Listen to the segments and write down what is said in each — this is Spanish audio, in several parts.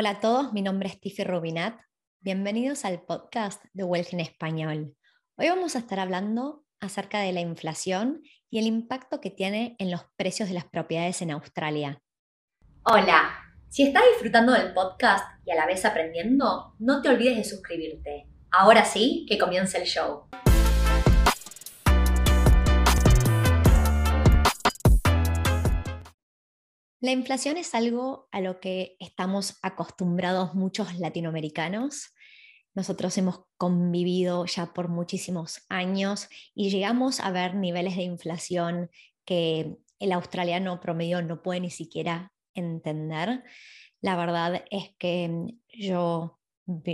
Hola a todos, mi nombre es Tiffy Rubinat. Bienvenidos al podcast de Wealth en Español. Hoy vamos a estar hablando acerca de la inflación y el impacto que tiene en los precios de las propiedades en Australia. Hola, si estás disfrutando del podcast y a la vez aprendiendo, no te olvides de suscribirte. Ahora sí, que comience el show. La inflación es algo a lo que estamos acostumbrados muchos latinoamericanos. Nosotros hemos convivido ya por muchísimos años y llegamos a ver niveles de inflación que el australiano promedio no puede ni siquiera entender. La verdad es que yo,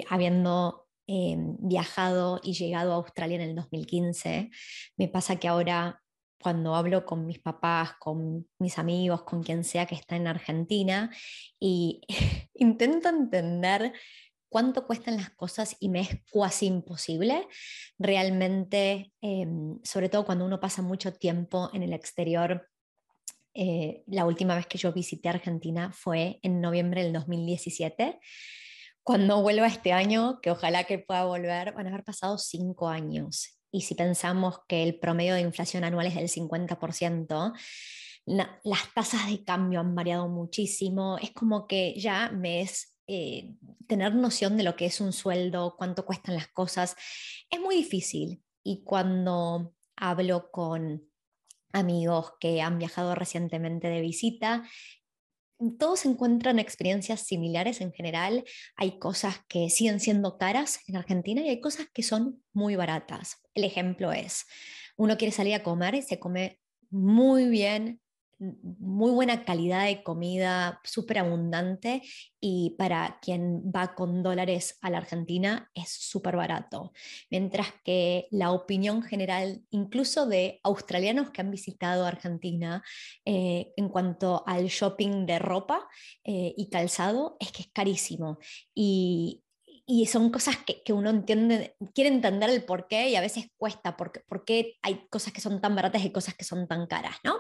habiendo eh, viajado y llegado a Australia en el 2015, me pasa que ahora cuando hablo con mis papás, con mis amigos, con quien sea que está en Argentina y intento entender cuánto cuestan las cosas y me es casi imposible. Realmente, em, sobre todo cuando uno pasa mucho tiempo en el exterior, eh, la última vez que yo visité Argentina fue en noviembre del 2017. Cuando vuelva este año, que ojalá que pueda volver, van a haber pasado cinco años y si pensamos que el promedio de inflación anual es del 50%, las tasas de cambio han variado muchísimo. Es como que ya me es eh, tener noción de lo que es un sueldo, cuánto cuestan las cosas, es muy difícil. Y cuando hablo con amigos que han viajado recientemente de visita, todos encuentran experiencias similares en general. Hay cosas que siguen siendo caras en Argentina y hay cosas que son muy baratas. El ejemplo es, uno quiere salir a comer y se come muy bien muy buena calidad de comida, súper abundante y para quien va con dólares a la Argentina es súper barato. Mientras que la opinión general, incluso de australianos que han visitado Argentina eh, en cuanto al shopping de ropa eh, y calzado, es que es carísimo. Y, y son cosas que, que, uno entiende, quiere entender el por qué y a veces cuesta, porque, por qué hay cosas que son tan baratas y cosas que son tan caras, ¿no?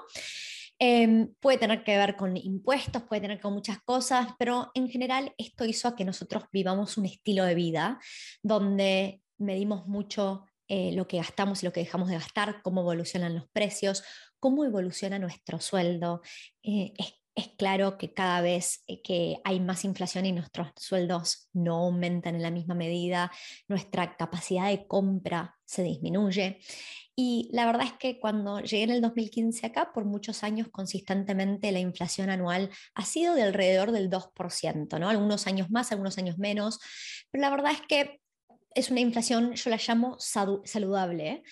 Em, puede tener que ver con impuestos, puede tener que ver con muchas cosas, pero en general esto hizo a que nosotros vivamos un estilo de vida donde medimos mucho eh, lo que gastamos y lo que dejamos de gastar, cómo evolucionan los precios, cómo evoluciona nuestro sueldo. Eh, es, claro que cada vez eh, que hay más inflación y nuestros sueldos no aumentan en la misma medida, nuestra capacidad de compra se disminuye. Y la verdad es que cuando llegué en el 2015 acá, por muchos años consistentemente la inflación anual ha sido de alrededor del 2%, ¿no? Algunos años más, algunos años menos, pero la verdad es que es una inflación, yo la llamo saludable, ¿eh?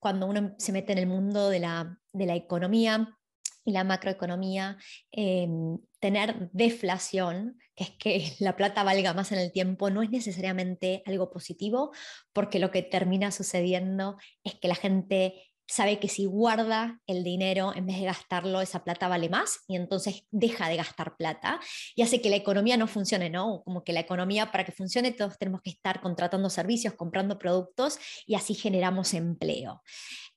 cuando uno se mete en el mundo de la, de la economía, y la macroeconomía, em, tener deflación, que es que la plata valga más en el tiempo, no es necesariamente algo positivo, porque lo que termina sucediendo es que la gente sabe que si guarda el dinero en vez de gastarlo, esa plata vale más y entonces deja de gastar plata y hace que la economía no funcione, ¿no? Como que la economía para que funcione todos tenemos que estar contratando servicios, comprando productos y así generamos empleo.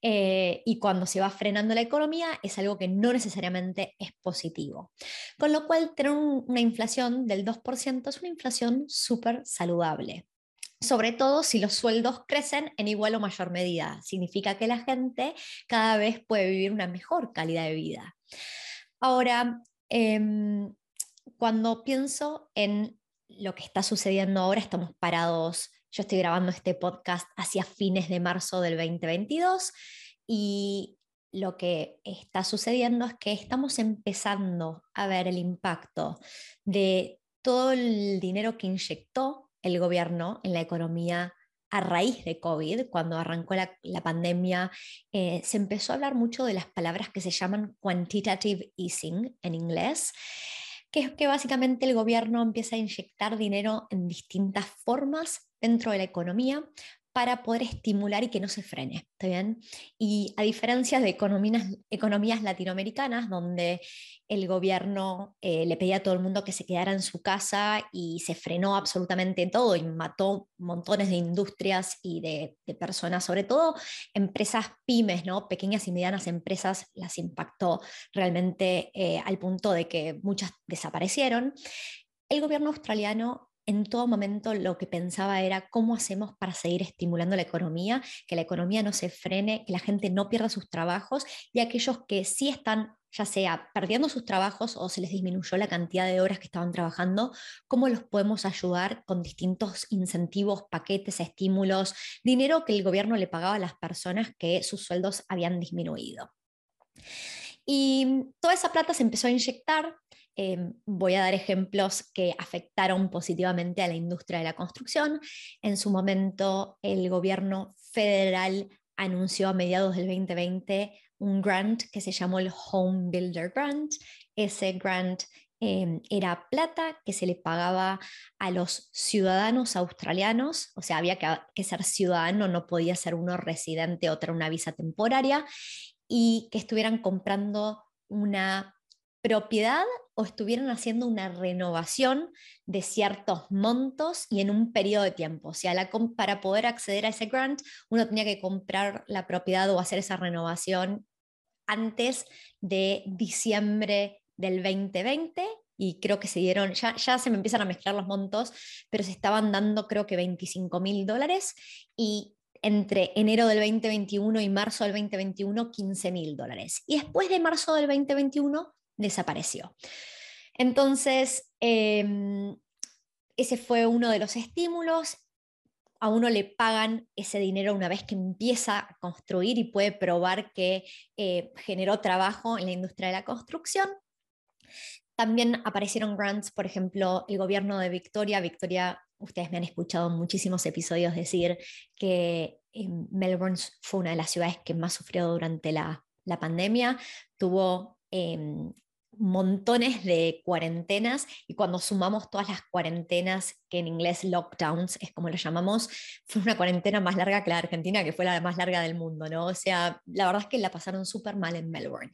Eh, y cuando se va frenando la economía es algo que no necesariamente es positivo. Con lo cual, tener una inflación del 2% es una inflación súper saludable sobre todo si los sueldos crecen en igual o mayor medida. Significa que la gente cada vez puede vivir una mejor calidad de vida. Ahora, em, cuando pienso en lo que está sucediendo ahora, estamos parados, yo estoy grabando este podcast hacia fines de marzo del 2022 y lo que está sucediendo es que estamos empezando a ver el impacto de todo el dinero que inyectó el gobierno en la economía a raíz de COVID, cuando arrancó la, pandemia, eh, se empezó a hablar mucho de las palabras que se llaman quantitative easing en inglés, que es que básicamente el gobierno empieza a inyectar dinero en distintas formas dentro de la economía para poder estimular y que no se frene, ¿está bien? Y a diferencia de economías, latinoamericanas, donde el gobierno eh, le pedía a todo el mundo que se quedara en su casa y se frenó absolutamente todo y mató montones de industrias y de, personas, sobre todo empresas pymes, ¿no? pequeñas y medianas empresas, las impactó realmente eh, al punto de que muchas desaparecieron. el gobierno australiano en todo momento lo que pensaba era cómo hacemos para seguir estimulando la economía, que la economía no se frene, que la gente no pierda sus trabajos y aquellos que sí están ya sea perdiendo sus trabajos o se les disminuyó la cantidad de horas que estaban trabajando, cómo los podemos ayudar con distintos incentivos, paquetes, estímulos, dinero que el gobierno le pagaba a las personas que sus sueldos habían disminuido. Y toda esa plata se empezó a inyectar Em, voy a dar ejemplos que afectaron positivamente a la industria de la construcción. En su momento, el gobierno federal anunció a mediados del 2020 un grant que se llamó el Home Builder Grant. Ese grant em, era plata que se le pagaba a los ciudadanos australianos, o sea, había que, ser ciudadano, no podía ser uno residente o tener una visa temporaria, y que estuvieran comprando una propiedad o estuvieron haciendo una renovación de ciertos montos y en un periodo de tiempo. O sea, para poder acceder a ese grant, uno tenía que comprar la propiedad o hacer esa renovación antes de diciembre del 2020 y creo que se dieron, ya, ya se me empiezan a mezclar los montos, pero se estaban dando creo que 25 mil dólares y entre enero del 2021 y marzo del 2021 15 mil dólares. Y después de marzo del 2021 desapareció. Entonces, em, ese fue uno de los estímulos. A uno le pagan ese dinero una vez que empieza a construir y puede probar que eh, generó trabajo en la industria de la construcción. También aparecieron grants, por ejemplo, el gobierno de Victoria. Victoria, ustedes me han escuchado en muchísimos episodios decir que em, Melbourne fue una de las ciudades que más sufrió durante la, pandemia. Tuvo em, montones de cuarentenas y cuando sumamos todas las cuarentenas, que en inglés lockdowns es como lo llamamos, fue una cuarentena más larga que la Argentina, que fue la más larga del mundo, ¿no? O sea, la verdad es que la pasaron súper mal en Melbourne.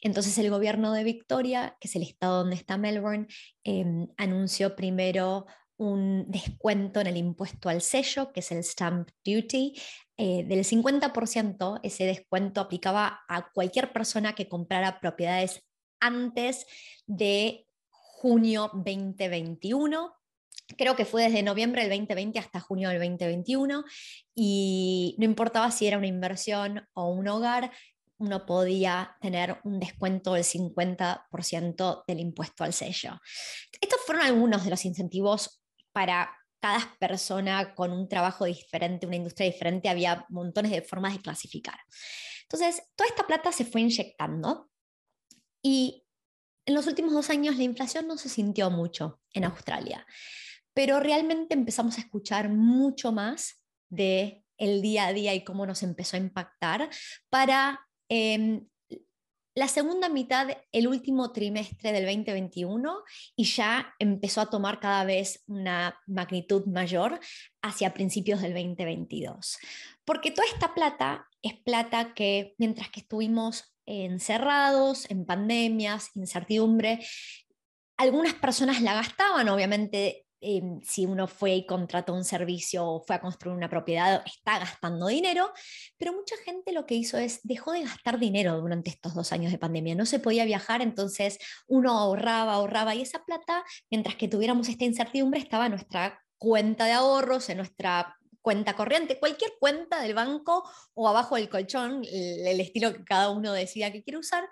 Entonces el gobierno de Victoria, que es el estado donde está Melbourne, em, anunció primero un descuento en el impuesto al sello, que es el stamp duty, eh, del 50%, ese descuento aplicaba a cualquier persona que comprara propiedades antes de junio 2021. Creo que fue desde noviembre del 2020 hasta junio del 2021 y no importaba si era una inversión o un hogar, uno podía tener un descuento del 50% del impuesto al sello. Estos fueron algunos de los incentivos para cada persona con un trabajo diferente, una industria diferente, había montones de formas de clasificar. Entonces, toda esta plata se fue inyectando y en los últimos dos años la inflación no se sintió mucho en Australia, pero realmente empezamos a escuchar mucho más de el día a día y cómo nos empezó a impactar para em, la segunda mitad, el último trimestre del 2021, y ya empezó a tomar cada vez una magnitud mayor hacia principios del 2022. Porque toda esta plata es plata que mientras que estuvimos encerrados, en pandemias, incertidumbre. Algunas personas la gastaban, obviamente, em, si uno fue y contrató un servicio o fue a construir una propiedad, está gastando dinero, pero mucha gente lo que hizo es dejó de gastar dinero durante estos dos años de pandemia. No se podía viajar, entonces uno ahorraba, ahorraba y esa plata, mientras que tuviéramos esta incertidumbre, estaba en nuestra cuenta de ahorros, en nuestra cuenta corriente, cualquier cuenta del banco o abajo del colchón, el, estilo que cada uno decida que quiere usar.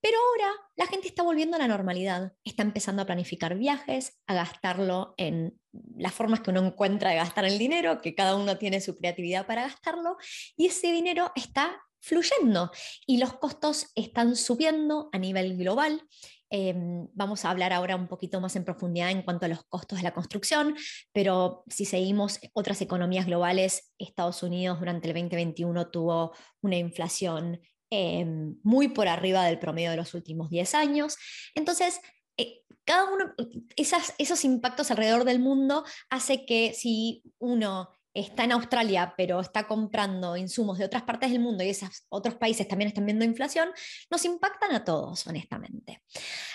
Pero ahora la gente está volviendo a la normalidad, está empezando a planificar viajes, a gastarlo en las formas que uno encuentra de gastar el dinero, que cada uno tiene su creatividad para gastarlo, y ese dinero está fluyendo y los costos están subiendo a nivel global. Em, vamos a hablar ahora un poquito más en profundidad en cuanto a los costos de la construcción, pero si seguimos otras economías globales, Estados Unidos durante el 2021 tuvo una inflación em, muy por arriba del promedio de los últimos 10 años. Entonces, eh, cada uno, esos impactos alrededor del mundo hace que si uno está en Australia, pero está comprando insumos de otras partes del mundo y esos otros países también están viendo inflación, nos impactan a todos, honestamente.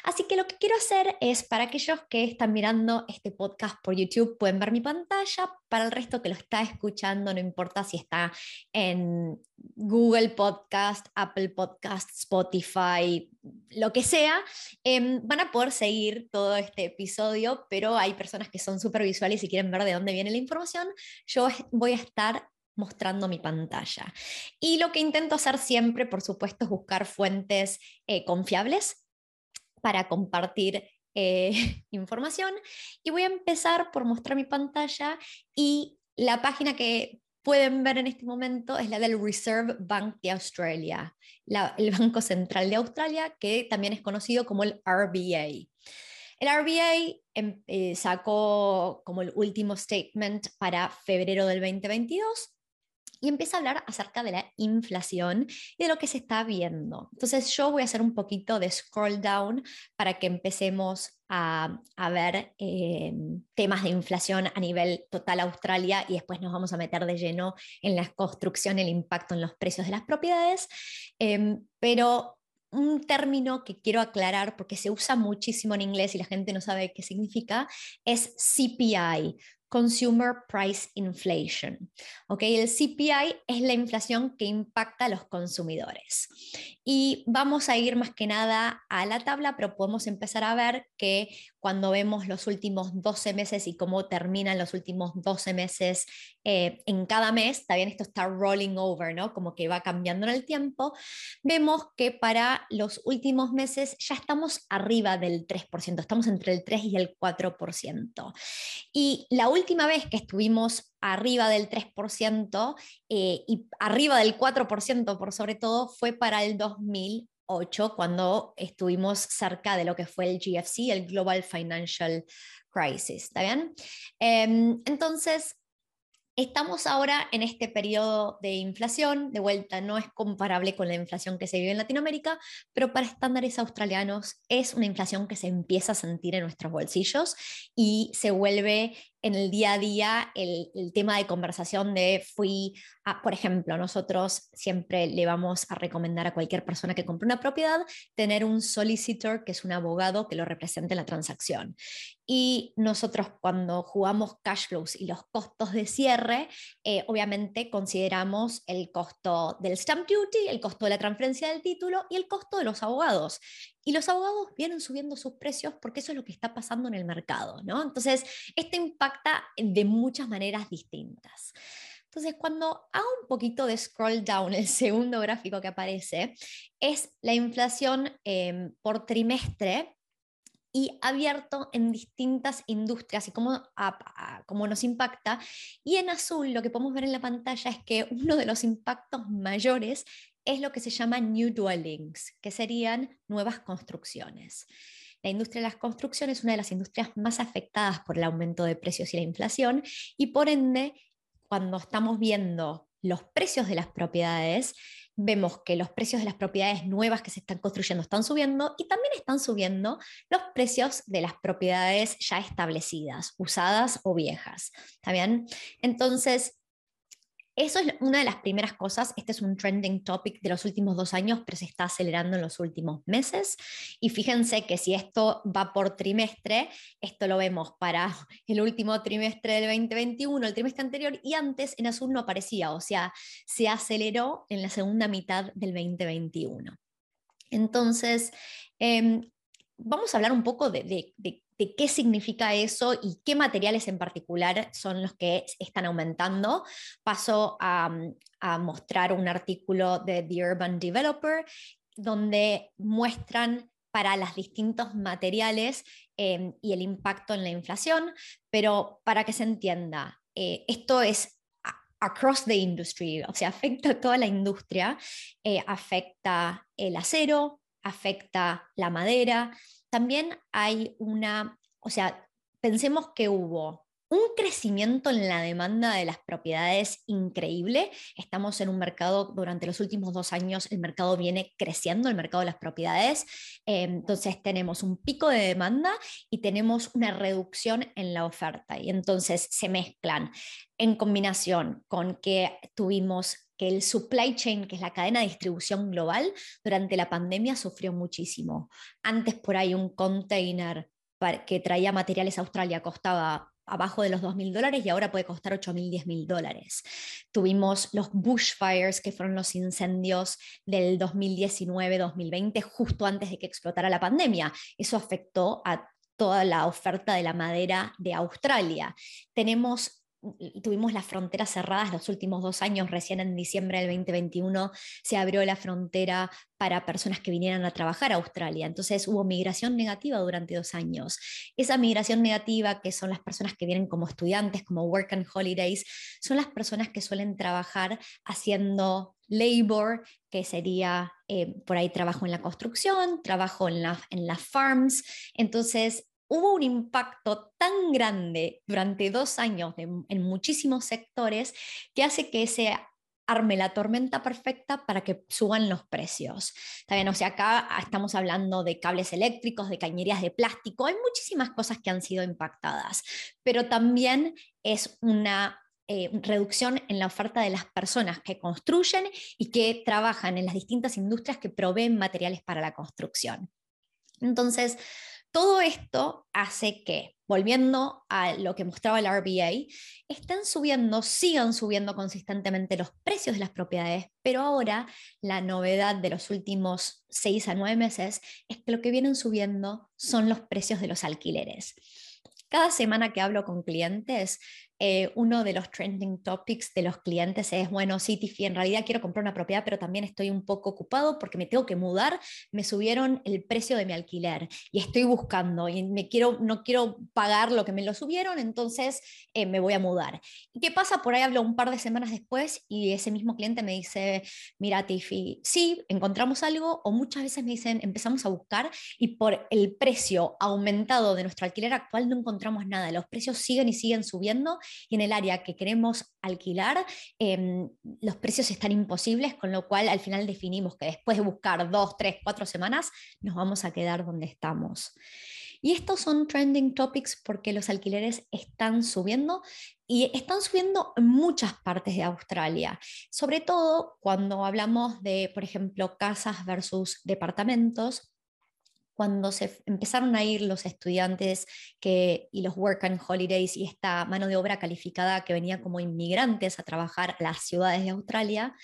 Así que lo que quiero hacer es, para aquellos que están mirando este podcast por YouTube, pueden ver mi pantalla, para el resto que lo está escuchando, no importa si está en Google Podcast, Apple Podcast, Spotify, lo que sea, em, van a poder seguir todo este episodio, pero hay personas que son súper visuales y quieren ver de dónde viene la información. Yo voy a estar mostrando mi pantalla. Y lo que intento hacer siempre, por supuesto, es buscar fuentes eh, confiables para compartir eh, información. Y voy a empezar por mostrar mi pantalla y la página que pueden ver en este momento es la del Reserve Bank de Australia, el Banco Central de Australia, que también es conocido como el RBA. El RBA em, eh, sacó como el último statement para febrero del 2022 y empieza a hablar acerca de la inflación y de lo que se está viendo. Entonces yo voy a hacer un poquito de scroll down para que empecemos a, ver eh, temas de inflación a nivel total Australia y después nos vamos a meter de lleno en la construcción, el impacto en los precios de las propiedades. Em, pero un término que quiero aclarar porque se usa muchísimo en inglés y la gente no sabe qué significa, es CPI, Consumer Price Inflation. ¿okay? El CPI es la inflación que impacta a los consumidores. Y vamos a ir más que nada a la tabla, pero podemos empezar a ver que cuando vemos los últimos 12 meses y cómo terminan los últimos 12 meses eh, en cada mes, también esto está rolling over, ¿no? Como que va cambiando en el tiempo, vemos que para los últimos meses ya estamos arriba del 3%, estamos entre el 3 y el 4%. Y la última vez que estuvimos arriba del 3% eh, y arriba del 4% por sobre todo fue para el 2000 cuando estuvimos cerca de lo que fue el GFC, el Global Financial Crisis. ¿Está bien? Em, entonces, Estamos ahora en este periodo de inflación, de vuelta no es comparable con la inflación que se vive en Latinoamérica, pero para estándares australianos es una inflación que se empieza a sentir en nuestros bolsillos y se vuelve en el día a día el, tema de conversación de fui, por ejemplo, nosotros siempre le vamos a recomendar a cualquier persona que compre una propiedad tener un solicitor, que es un abogado que lo represente en la transacción. Y nosotros cuando jugamos cash flows y los costos de cierre, eh, obviamente consideramos el costo del stamp duty, el costo de la transferencia del título y el costo de los abogados. Y los abogados vienen subiendo sus precios porque eso es lo que está pasando en el mercado, ¿no? Entonces, esto impacta de muchas maneras distintas. Entonces, cuando hago un poquito de scroll down, el segundo gráfico que aparece es la inflación em, por trimestre y abierto en distintas industrias y cómo, cómo, nos impacta. Y en azul lo que podemos ver en la pantalla es que uno de los impactos mayores es lo que se llama new dwellings, que serían nuevas construcciones. La industria de las construcciones es una de las industrias más afectadas por el aumento de precios y la inflación y por ende, cuando estamos viendo los precios de las propiedades, vemos que los precios de las propiedades nuevas que se están construyendo están subiendo y también están subiendo los precios de las propiedades ya establecidas, usadas o viejas. ¿Está bien? Entonces, eso es una de las primeras cosas. Este es un trending topic de los últimos dos años, pero se está acelerando en los últimos meses. Y fíjense que si esto va por trimestre, esto lo vemos para el último trimestre del 2021, el trimestre anterior, y antes en azul no aparecía, o sea, se aceleró en la segunda mitad del 2021. Entonces, em, vamos a hablar un poco de, qué significa eso y qué materiales en particular son los que están aumentando. Paso a, mostrar un artículo de The Urban Developer donde muestran para los distintos materiales em, y el impacto en la inflación, pero para que se entienda, eh, esto es across the industry, o sea, afecta a toda la industria, eh, afecta el acero, afecta la madera, también hay una, o sea, pensemos que hubo un crecimiento en la demanda de las propiedades increíble. Estamos en un mercado, durante los últimos dos años, el mercado viene creciendo, el mercado de las propiedades. Eh, entonces tenemos un pico de demanda y tenemos una reducción en la oferta. Y entonces se mezclan en combinación con que tuvimos que el supply chain, que es la cadena de distribución global, durante la pandemia sufrió muchísimo. Antes por ahí un container que traía materiales a Australia costaba abajo de los 2.000 dólares y ahora puede costar 8.000, 10.000 dólares. Tuvimos los bushfires, que fueron los incendios del 2019-2020, justo antes de que explotara la pandemia. Eso afectó a toda la oferta de la madera de Australia. Tenemos tuvimos las fronteras cerradas los últimos dos años, recién en diciembre del 2021 se abrió la frontera para personas que vinieran a trabajar a Australia. Entonces hubo migración negativa durante dos años. Esa migración negativa, que son las personas que vienen como estudiantes, como work and holidays, son las personas que suelen trabajar haciendo labor, que sería eh, por ahí trabajo en la construcción, trabajo en, la, en las farms. Entonces, hubo un impacto tan grande durante dos años en muchísimos sectores que hace que se arme la tormenta perfecta para que suban los precios. Está o sea, acá estamos hablando de cables eléctricos, de cañerías de plástico, hay muchísimas cosas que han sido impactadas, pero también es una eh, reducción en la oferta de las personas que construyen y que trabajan en las distintas industrias que proveen materiales para la construcción. Entonces, todo esto hace que, volviendo a lo que mostraba el RBA, estén subiendo, sigan subiendo consistentemente los precios de las propiedades, pero ahora la novedad de los últimos seis a nueve meses es que lo que vienen subiendo son los precios de los alquileres. Cada semana que hablo con clientes, eh, uno de los trending topics de los clientes es, bueno, sí, Tiffy, en realidad quiero comprar una propiedad, pero también estoy un poco ocupado porque me tengo que mudar, me subieron el precio de mi alquiler y estoy buscando y me quiero, no quiero pagar lo que me lo subieron, entonces eh, me voy a mudar. ¿Y qué pasa? Por ahí hablo un par de semanas después y ese mismo cliente me dice, mira, Tiffy, sí, encontramos algo o muchas veces me dicen, empezamos a buscar y por el precio aumentado de nuestro alquiler actual no encontramos nada, los precios siguen y siguen subiendo y en el área que queremos alquilar, em, los precios están imposibles, con lo cual al final definimos que después de buscar dos, tres, cuatro semanas, nos vamos a quedar donde estamos. Y estos son trending topics porque los alquileres están subiendo y están subiendo en muchas partes de Australia, sobre todo cuando hablamos de, por ejemplo, casas versus departamentos cuando se empezaron a ir los estudiantes que, y los work and holidays y esta mano de obra calificada que venía como inmigrantes a trabajar a las ciudades de Australia,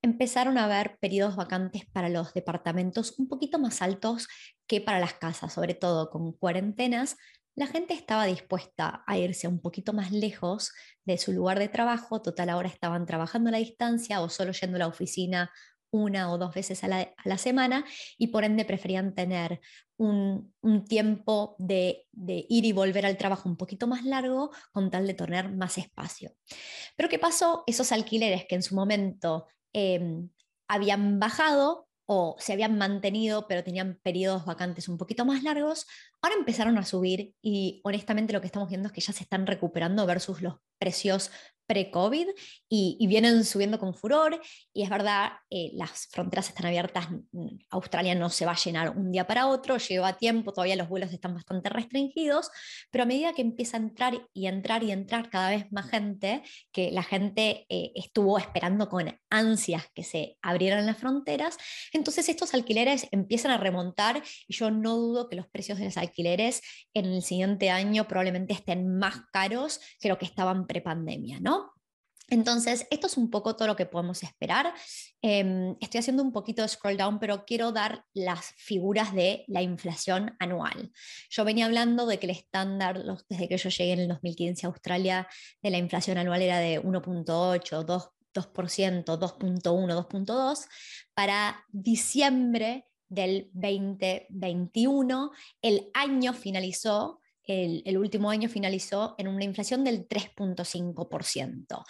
empezaron a haber periodos vacantes para los departamentos un poquito más altos que para las casas, sobre todo con cuarentenas. La gente estaba dispuesta a irse un poquito más lejos de su lugar de trabajo, total ahora estaban trabajando a la distancia o solo yendo a la oficina una o dos veces a la, semana y por ende preferían tener un, tiempo de, ir y volver al trabajo un poquito más largo con tal de tener más espacio. Pero ¿qué pasó? Esos alquileres que en su momento em, habían bajado o se habían mantenido pero tenían periodos vacantes un poquito más largos, ahora empezaron a subir y honestamente lo que estamos viendo es que ya se están recuperando versus los precios pre-COVID y, vienen subiendo con furor. Y es verdad, eh, las fronteras están abiertas, Australia no se va a llenar un día para otro, lleva tiempo, todavía los vuelos están bastante restringidos, pero a medida que empieza a entrar y entrar y entrar cada vez más gente, que la gente eh, estuvo esperando con ansias que se abrieran las fronteras, entonces estos alquileres empiezan a remontar y yo no dudo que los precios de los alquileres en el siguiente año probablemente estén más caros que lo que estaban pre-pandemia, ¿no? Entonces, esto es un poco todo lo que podemos esperar. Em, estoy haciendo un poquito de scroll down, pero quiero dar las figuras de la inflación anual. Yo venía hablando de que el estándar, desde que yo llegué en el 2015 a Australia, de la inflación anual era de 1.8, 2, 2%, 2.1, 2.2. Para diciembre del 2021, el año finalizó el, último año finalizó en una inflación del 3.5%.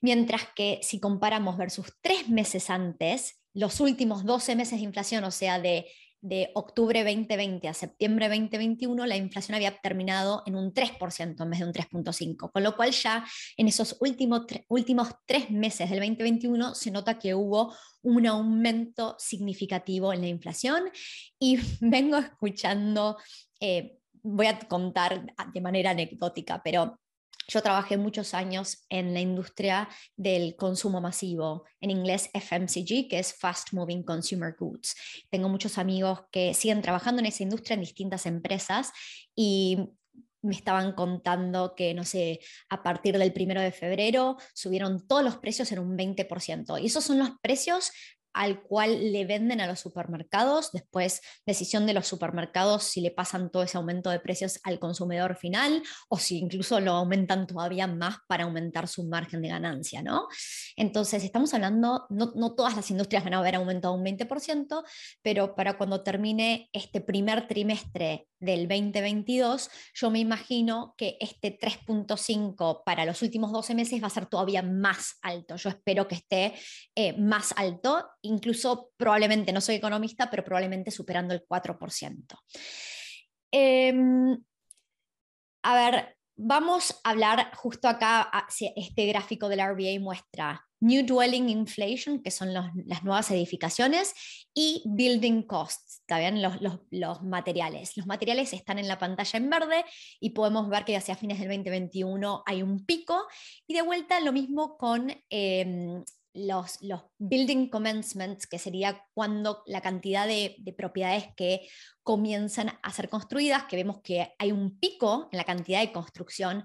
Mientras que si comparamos versus tres meses antes, los últimos 12 meses de inflación, o sea, de, de octubre 2020 a septiembre 2021, la inflación había terminado en un 3% en vez de un 3.5%, con lo cual ya en esos últimos, últimos tres meses del 2021 se nota que hubo un aumento significativo en la inflación y vengo escuchando... Eh, voy a contar de manera anecdótica, pero yo trabajé muchos años en la industria del consumo masivo, en inglés FMCG, que es Fast Moving Consumer Goods. Tengo muchos amigos que siguen trabajando en esa industria en distintas empresas y me estaban contando que, no sé, a partir del primero de febrero subieron todos los precios en un 20%. Y esos son los precios al cual le venden a los supermercados, después decisión de los supermercados si le pasan todo ese aumento de precios al consumidor final o si incluso lo aumentan todavía más para aumentar su margen de ganancia, ¿no? Entonces, estamos hablando, no, no todas las industrias van a haber aumentado un 20%, pero para cuando termine este primer trimestre del 2022, yo me imagino que este 3.5 para los últimos 12 meses va a ser todavía más alto. Yo espero que esté eh, más alto incluso probablemente, no soy economista, pero probablemente superando el 4%. Em, a ver, vamos a hablar justo acá, este gráfico del RBA muestra New Dwelling Inflation, que son las nuevas edificaciones, y Building Costs, ¿está Los, los, materiales. Los materiales están en la pantalla en verde y podemos ver que hacia fines del 2021 hay un pico. Y de vuelta lo mismo con em, los, building commencements, que sería cuando la cantidad de, propiedades que comienzan a ser construidas, que vemos que hay un pico en la cantidad de construcción.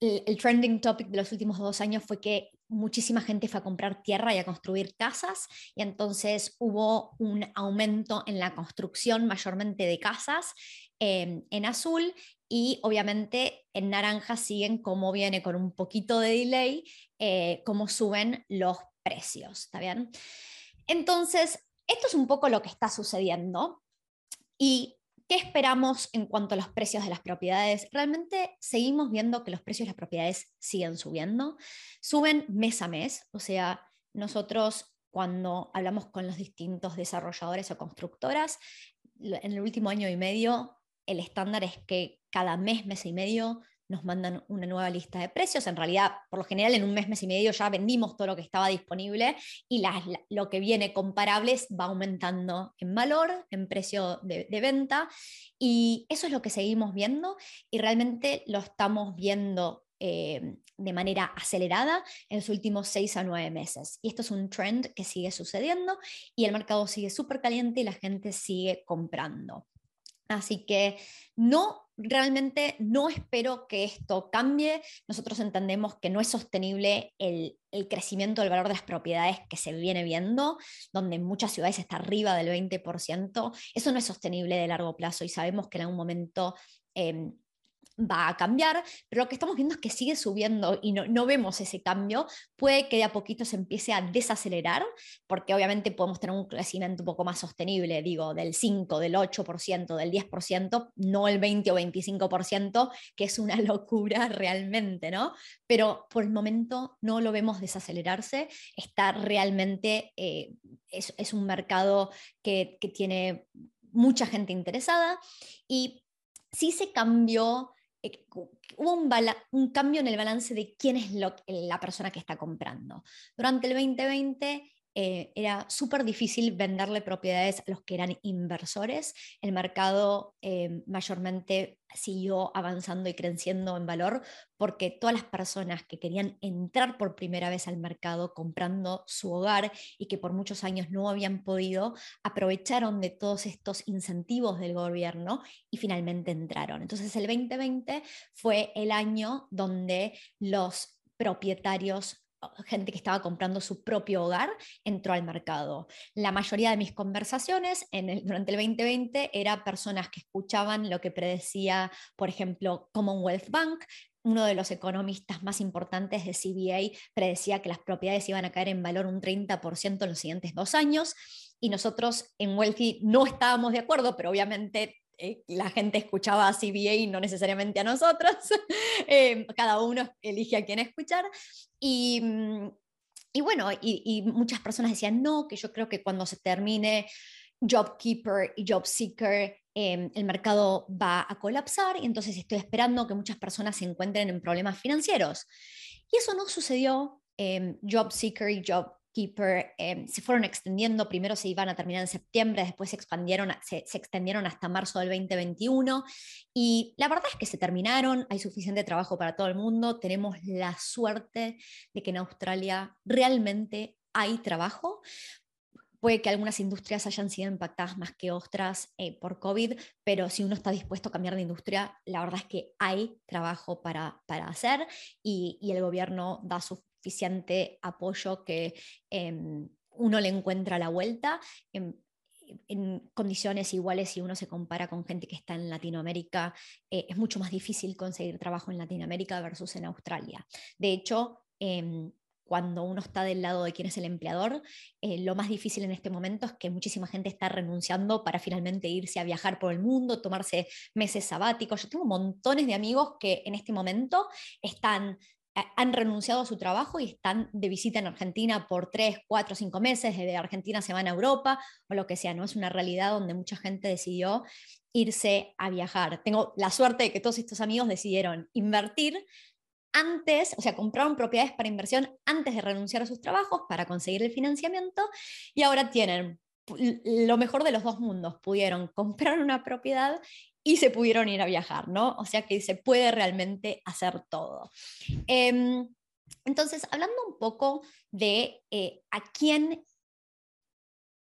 El, trending topic de los últimos dos años fue que muchísima gente fue a comprar tierra y a construir casas, y entonces hubo un aumento en la construcción mayormente de casas eh, en azul y obviamente en naranja siguen como viene con un poquito de delay, eh, como suben los precios, ¿está bien? Entonces, esto es un poco lo que está sucediendo. ¿Y qué esperamos en cuanto a los precios de las propiedades? Realmente seguimos viendo que los precios de las propiedades siguen subiendo, suben mes a mes, o sea, nosotros cuando hablamos con los distintos desarrolladores o constructoras, en el último año y medio, el estándar es que cada mes, mes y medio, nos mandan una nueva lista de precios. En realidad, por lo general, en un mes, mes y medio ya vendimos todo lo que estaba disponible y lo que viene comparables va aumentando en valor, en precio de, venta. Y eso es lo que seguimos viendo y realmente lo estamos viendo eh, de manera acelerada en los últimos seis a nueve meses. Y esto es un trend que sigue sucediendo y el mercado sigue súper caliente y la gente sigue comprando. Así que no, realmente no espero que esto cambie. Nosotros entendemos que no es sostenible el, crecimiento del valor de las propiedades que se viene viendo, donde en muchas ciudades está arriba del 20%. Eso no es sostenible de largo plazo y sabemos que en algún momento em, va a cambiar, pero lo que estamos viendo es que sigue subiendo y no, vemos ese cambio. Puede que de a poquito se empiece a desacelerar, porque obviamente podemos tener un crecimiento un poco más sostenible, digo, del 5, del 8%, del 10%, no el 20 o 25%, que es una locura realmente, ¿no? Pero por el momento no lo vemos desacelerarse, está realmente, eh, es, un mercado que, que tiene mucha gente interesada y sí se cambió hubo un, cambio en el balance de quién es la persona que está comprando. Durante el 2020 eh, era súper difícil venderle propiedades a los que eran inversores. El mercado eh, mayormente siguió avanzando y creciendo en valor porque todas las personas que querían entrar por primera vez al mercado comprando su hogar y que por muchos años no habían podido, aprovecharon de todos estos incentivos del gobierno y finalmente entraron. Entonces el 2020 fue el año donde los propietarios gente que estaba comprando su propio hogar entró al mercado. La mayoría de mis conversaciones en durante el 2020 era personas que escuchaban lo que predecía, por ejemplo, Commonwealth Bank, uno de los economistas más importantes de CBA predecía que las propiedades iban a caer en valor un 30% en los siguientes dos años y nosotros en Wealthy no estábamos de acuerdo, pero obviamente eh, la gente escuchaba a CBA y no necesariamente a nosotros. Eh, cada uno elige a quién escuchar. Y, mm, y bueno, y, muchas personas decían, no, que yo creo que cuando se termine JobKeeper y JobSeeker, eh, el mercado va a colapsar y entonces estoy esperando que muchas personas se encuentren en problemas financieros. Y eso no sucedió. JobSeeker y Job Keeper em, se fueron extendiendo, primero se iban a terminar en septiembre, después se, expandieron, se, se, extendieron hasta marzo del 2021 y la verdad es que se terminaron, hay suficiente trabajo para todo el mundo, tenemos la suerte de que en Australia realmente hay trabajo. puede que algunas industrias hayan sido impactadas más que otras eh, por COVID, pero si uno está dispuesto a cambiar de industria, la verdad es que hay trabajo para, para hacer y, y, el gobierno da suficiente apoyo que em, uno le encuentra la vuelta. En, en condiciones iguales si uno se compara con gente que está en Latinoamérica, eh, es mucho más difícil conseguir trabajo en Latinoamérica versus en Australia. De hecho, eh, cuando uno está del lado de quién es el empleador, eh, lo más difícil en este momento es que muchísima gente está renunciando para finalmente irse a viajar por el mundo, tomarse meses sabáticos. Yo tengo montones de amigos que en este momento están eh, han renunciado a su trabajo y están de visita en Argentina por tres, cuatro, cinco meses, desde Argentina se van a Europa o lo que sea, ¿no? Es una realidad donde mucha gente decidió irse a viajar. Tengo la suerte de que todos estos amigos decidieron invertir antes, o sea, compraron propiedades para inversión antes de renunciar a sus trabajos para conseguir el financiamiento y ahora tienen lo mejor de los dos mundos. Pudieron comprar una propiedad y se pudieron ir a viajar, ¿no? O sea que se puede realmente hacer todo. Em, entonces, hablando un poco de eh, a quién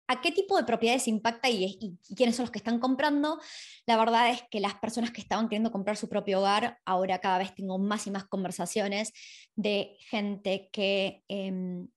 a qué tipo de propiedades impacta y, quiénes son los que están comprando. La verdad es que las personas que estaban queriendo comprar su propio hogar, ahora cada vez tengo más y más conversaciones de gente que em,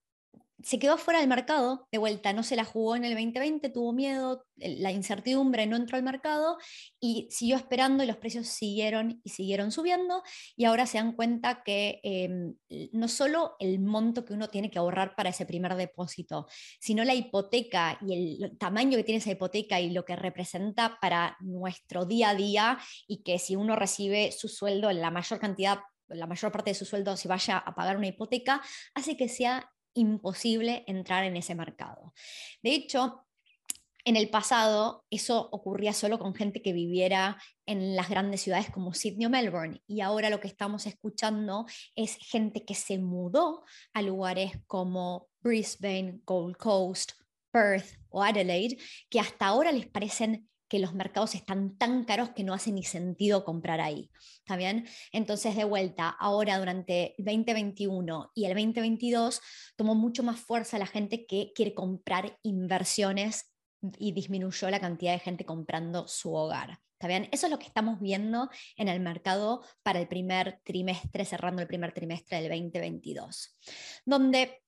se quedó fuera del mercado, de vuelta, no se la jugó en el 2020, tuvo miedo, la incertidumbre no entró al mercado y siguió esperando y los precios siguieron y siguieron subiendo y ahora se dan cuenta que em, no solo el monto que uno tiene que ahorrar para ese primer depósito, sino la hipoteca y el tamaño que tiene esa hipoteca y lo que representa para nuestro día a día y que si uno recibe su sueldo en la mayor cantidad la mayor parte de su sueldo se vaya a pagar una hipoteca, hace que sea imposible entrar en ese mercado. De hecho, en el pasado eso ocurría solo con gente que viviera en las grandes ciudades como Sydney o Melbourne y ahora lo que estamos escuchando es gente que se mudó a lugares como Brisbane, Gold Coast, Perth o Adelaide, que hasta ahora les parecen que los mercados están tan caros que no hace ni sentido comprar ahí. ¿Está? Entonces, de vuelta, ahora durante el 2021 y el 2022 tomó mucho más fuerza la gente que quiere comprar inversiones y disminuyó la cantidad de gente comprando su hogar. ¿Está? Eso es lo que estamos viendo en el mercado para el primer trimestre, cerrando el primer trimestre del 2022, donde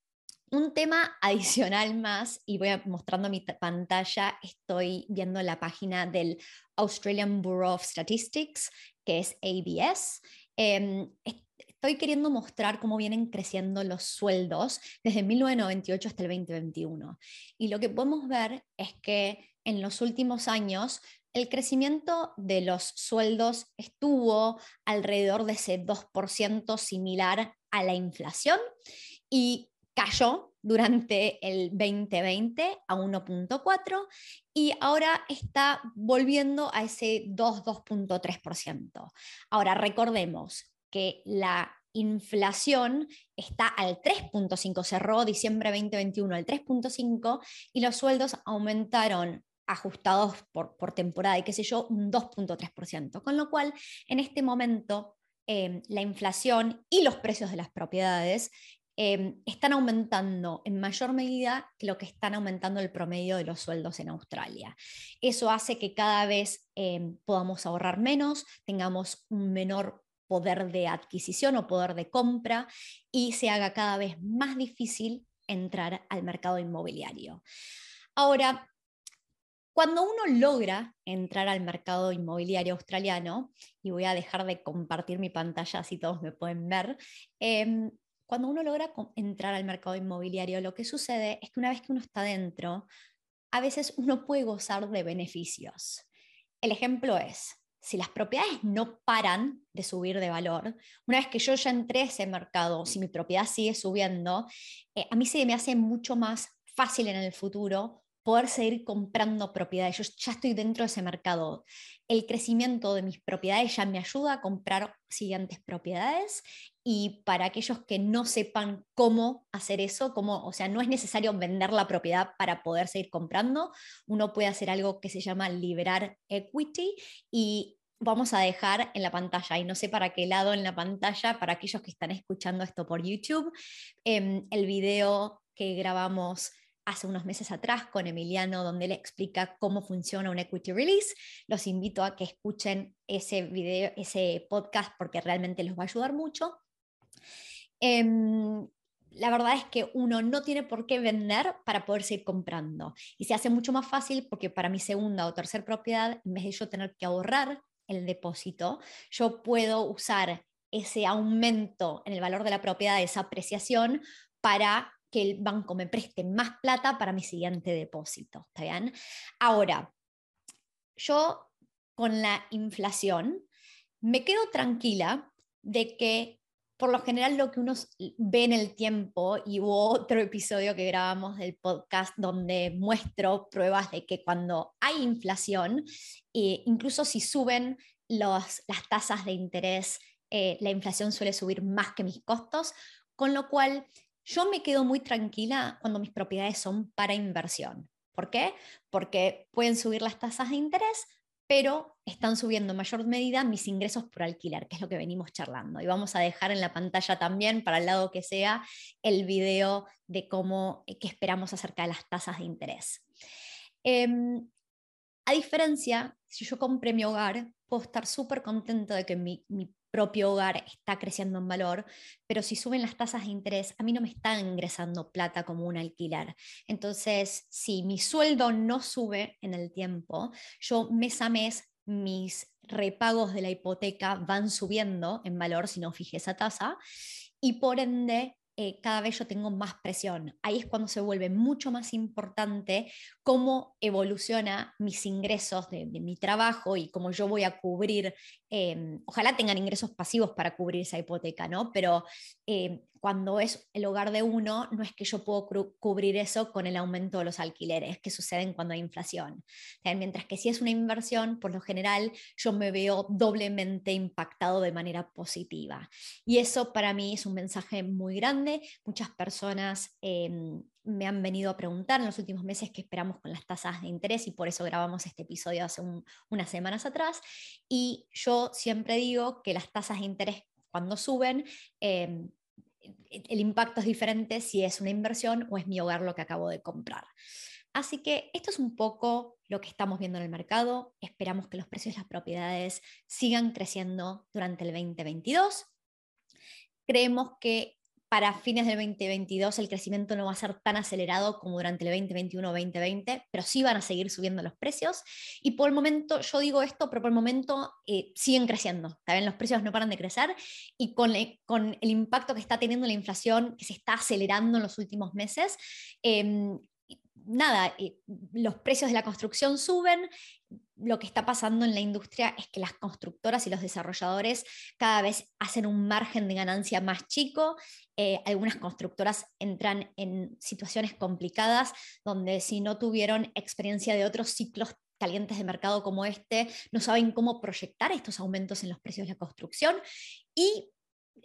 un tema adicional más, y voy mostrando mi pantalla, estoy viendo la página del Australian Bureau of Statistics, que es ABS. Em, estoy queriendo mostrar cómo vienen creciendo los sueldos desde 1998 hasta el 2021. Y lo que podemos ver es que en los últimos años el crecimiento de los sueldos estuvo alrededor de ese 2% similar a la inflación y cayó durante el 2020 a 1.4 y ahora está volviendo a ese 2-2.3%. Ahora recordemos que la inflación está al 3.5, cerró diciembre 2021 al 3.5 y los sueldos aumentaron ajustados por, por temporada y qué sé yo, un 2.3%, con lo cual en este momento eh, la inflación y los precios de las propiedades Em, están aumentando en mayor medida que lo que están aumentando el promedio de los sueldos en Australia. Eso hace que cada vez em, podamos ahorrar menos, tengamos un menor poder de adquisición o poder de compra y se haga cada vez más difícil entrar al mercado inmobiliario. Ahora, cuando uno logra entrar al mercado inmobiliario australiano, y voy a dejar de compartir mi pantalla así todos me pueden ver, em, cuando uno logra entrar al mercado inmobiliario, lo que sucede es que una vez que uno está dentro, a veces uno puede gozar de beneficios. El ejemplo es, si las propiedades no paran de subir de valor, una vez que yo ya entré a ese mercado, si mi propiedad sigue subiendo, eh, a mí se me hace mucho más fácil en el futuro poder seguir comprando propiedades. Yo ya estoy dentro de ese mercado. El crecimiento de mis propiedades ya me ayuda a comprar siguientes propiedades y para aquellos que no sepan cómo hacer eso, cómo, o sea, no es necesario vender la propiedad para poder seguir comprando, uno puede hacer algo que se llama liberar equity y vamos a dejar en la pantalla, y no sé para qué lado en la pantalla, para aquellos que están escuchando esto por YouTube, em, el video que grabamos hace unos meses atrás con Emiliano, donde él explica cómo funciona un equity release. Los invito a que escuchen ese video, ese podcast, porque realmente los va a ayudar mucho. Em, la verdad es que uno no tiene por qué vender para poder seguir comprando. Y se hace mucho más fácil porque para mi segunda o tercera propiedad, en vez de yo tener que ahorrar el depósito, yo puedo usar ese aumento en el valor de la propiedad, esa apreciación, para que el banco me preste más plata para mi siguiente depósito. ¿Está bien? Ahora, yo con la inflación me quedo tranquila de que por lo general lo que uno ve en el tiempo, y hubo otro episodio que grabamos del podcast donde muestro pruebas de que cuando hay inflación, eh, incluso si suben los, las tasas de interés, eh, la inflación suele subir más que mis costos, con lo cual yo me quedo muy tranquila cuando mis propiedades son para inversión. ¿Por qué? Porque pueden subir las tasas de interés, pero están subiendo en mayor medida mis ingresos por alquiler, que es lo que venimos charlando. Y vamos a dejar en la pantalla también, para el lado que sea, el video de cómo, eh, qué esperamos acerca de las tasas de interés. Em, a diferencia, si yo compré mi hogar, puedo estar súper contento de que mi, mi propio hogar está creciendo en valor, pero si suben las tasas de interés, a mí no me están ingresando plata como un alquiler. Entonces, si mi sueldo no sube en el tiempo, yo mes a mes mis repagos de la hipoteca van subiendo en valor si no fije esa tasa y por ende eh, cada vez yo tengo más presión. Ahí es cuando se vuelve mucho más importante cómo evoluciona mis ingresos de, mi trabajo y cómo yo voy a cubrir, em, ojalá tengan ingresos pasivos para cubrir esa hipoteca, ¿no? Pero em, cuando es el hogar de uno, no es que yo puedo cubrir eso con el aumento de los alquileres que suceden cuando hay inflación. Mientras que si es una inversión, por lo general yo me veo doblemente impactado de manera positiva. Y eso para mí es un mensaje muy grande. Muchas personas em, me han venido a preguntar en los últimos meses qué esperamos con las tasas de interés y por eso grabamos este episodio hace unas semanas atrás. Y yo siempre digo que las tasas de interés cuando suben, em, el impacto es diferente si es una inversión o es mi hogar lo que acabo de comprar. Así que esto es un poco lo que estamos viendo en el mercado. Esperamos que los precios de las propiedades sigan creciendo durante el 2022. Creemos que para fines del 2022 el crecimiento no va a ser tan acelerado como durante el 2021-2020, pero sí van a seguir subiendo los precios. Y por el momento, yo digo esto, pero por el momento eh, siguen creciendo. También los precios no paran de crecer y con, con, el impacto que está teniendo la inflación, que se está acelerando en los últimos meses, em, nada, eh, los precios de la construcción suben, lo que está pasando en la industria es que las constructoras y los desarrolladores cada vez hacen un margen de ganancia más chico. Eh, algunas constructoras entran en situaciones complicadas donde si no tuvieron experiencia de otros ciclos calientes de mercado como este, no saben cómo proyectar estos aumentos en los precios de la construcción y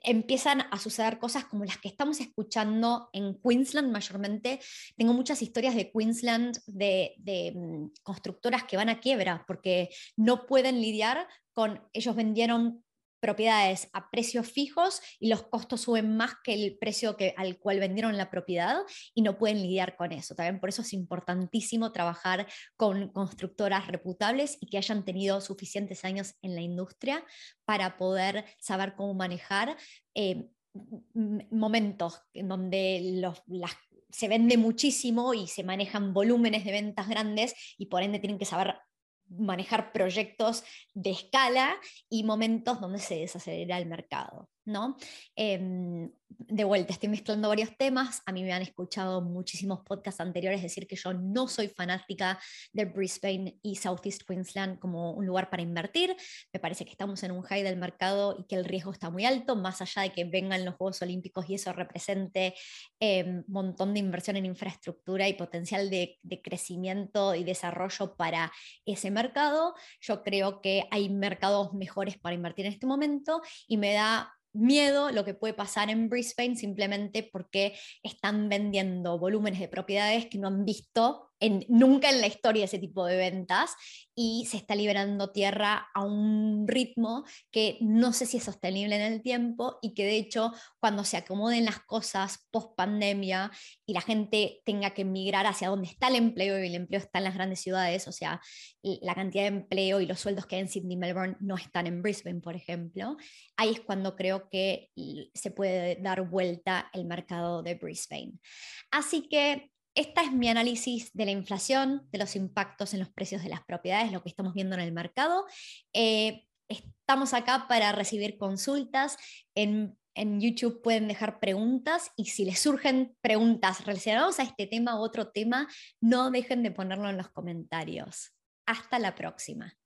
empiezan a suceder cosas como las que estamos escuchando en Queensland mayormente. Tengo muchas historias de Queensland de, de, mm, constructoras que van a quiebra porque no pueden lidiar con, ellos vendieron propiedades a precios fijos y los costos suben más que el precio que, al cual vendieron la propiedad y no pueden lidiar con eso. También por eso es importantísimo trabajar con constructoras reputables y que hayan tenido suficientes años en la industria para poder saber cómo manejar. Eh, momentos en donde se vende muchísimo y se manejan volúmenes de ventas grandes y por ende tienen que saber manejar proyectos de escala y momentos donde se desacelera el mercado. ¿No? Em, de vuelta, estoy mezclando varios temas. A mí me han escuchado muchísimos podcasts anteriores decir que yo no soy fanática de Brisbane y Southeast Queensland como un lugar para invertir. Me parece que estamos en un high del mercado y que el riesgo está muy alto, más allá de que vengan los Juegos Olímpicos y eso represente un em, montón de inversión en infraestructura y potencial de, de crecimiento y desarrollo para ese mercado. Yo creo que hay mercados mejores para invertir en este momento y me da miedo lo que puede pasar en Brisbane simplemente porque están vendiendo volúmenes de propiedades que no han visto nunca en la historia ese tipo de ventas y se está liberando tierra a un ritmo que no sé si es sostenible en el tiempo y que de hecho cuando se acomoden las cosas post pandemia y la gente tenga que migrar hacia donde está el empleo y el empleo está en las grandes ciudades, o sea, la cantidad de empleo y los sueldos que hay en Sydney Melbourne no están en Brisbane, por ejemplo, ahí es cuando creo que se puede dar vuelta el mercado de Brisbane. Así que esta es mi análisis de la inflación, de los impactos en los precios de las propiedades, lo que estamos viendo en el mercado. Eh, estamos acá para recibir consultas. En, en, YouTube pueden dejar preguntas y si les surgen preguntas relacionadas a este tema u otro tema, no dejen de ponerlo en los comentarios. Hasta la próxima.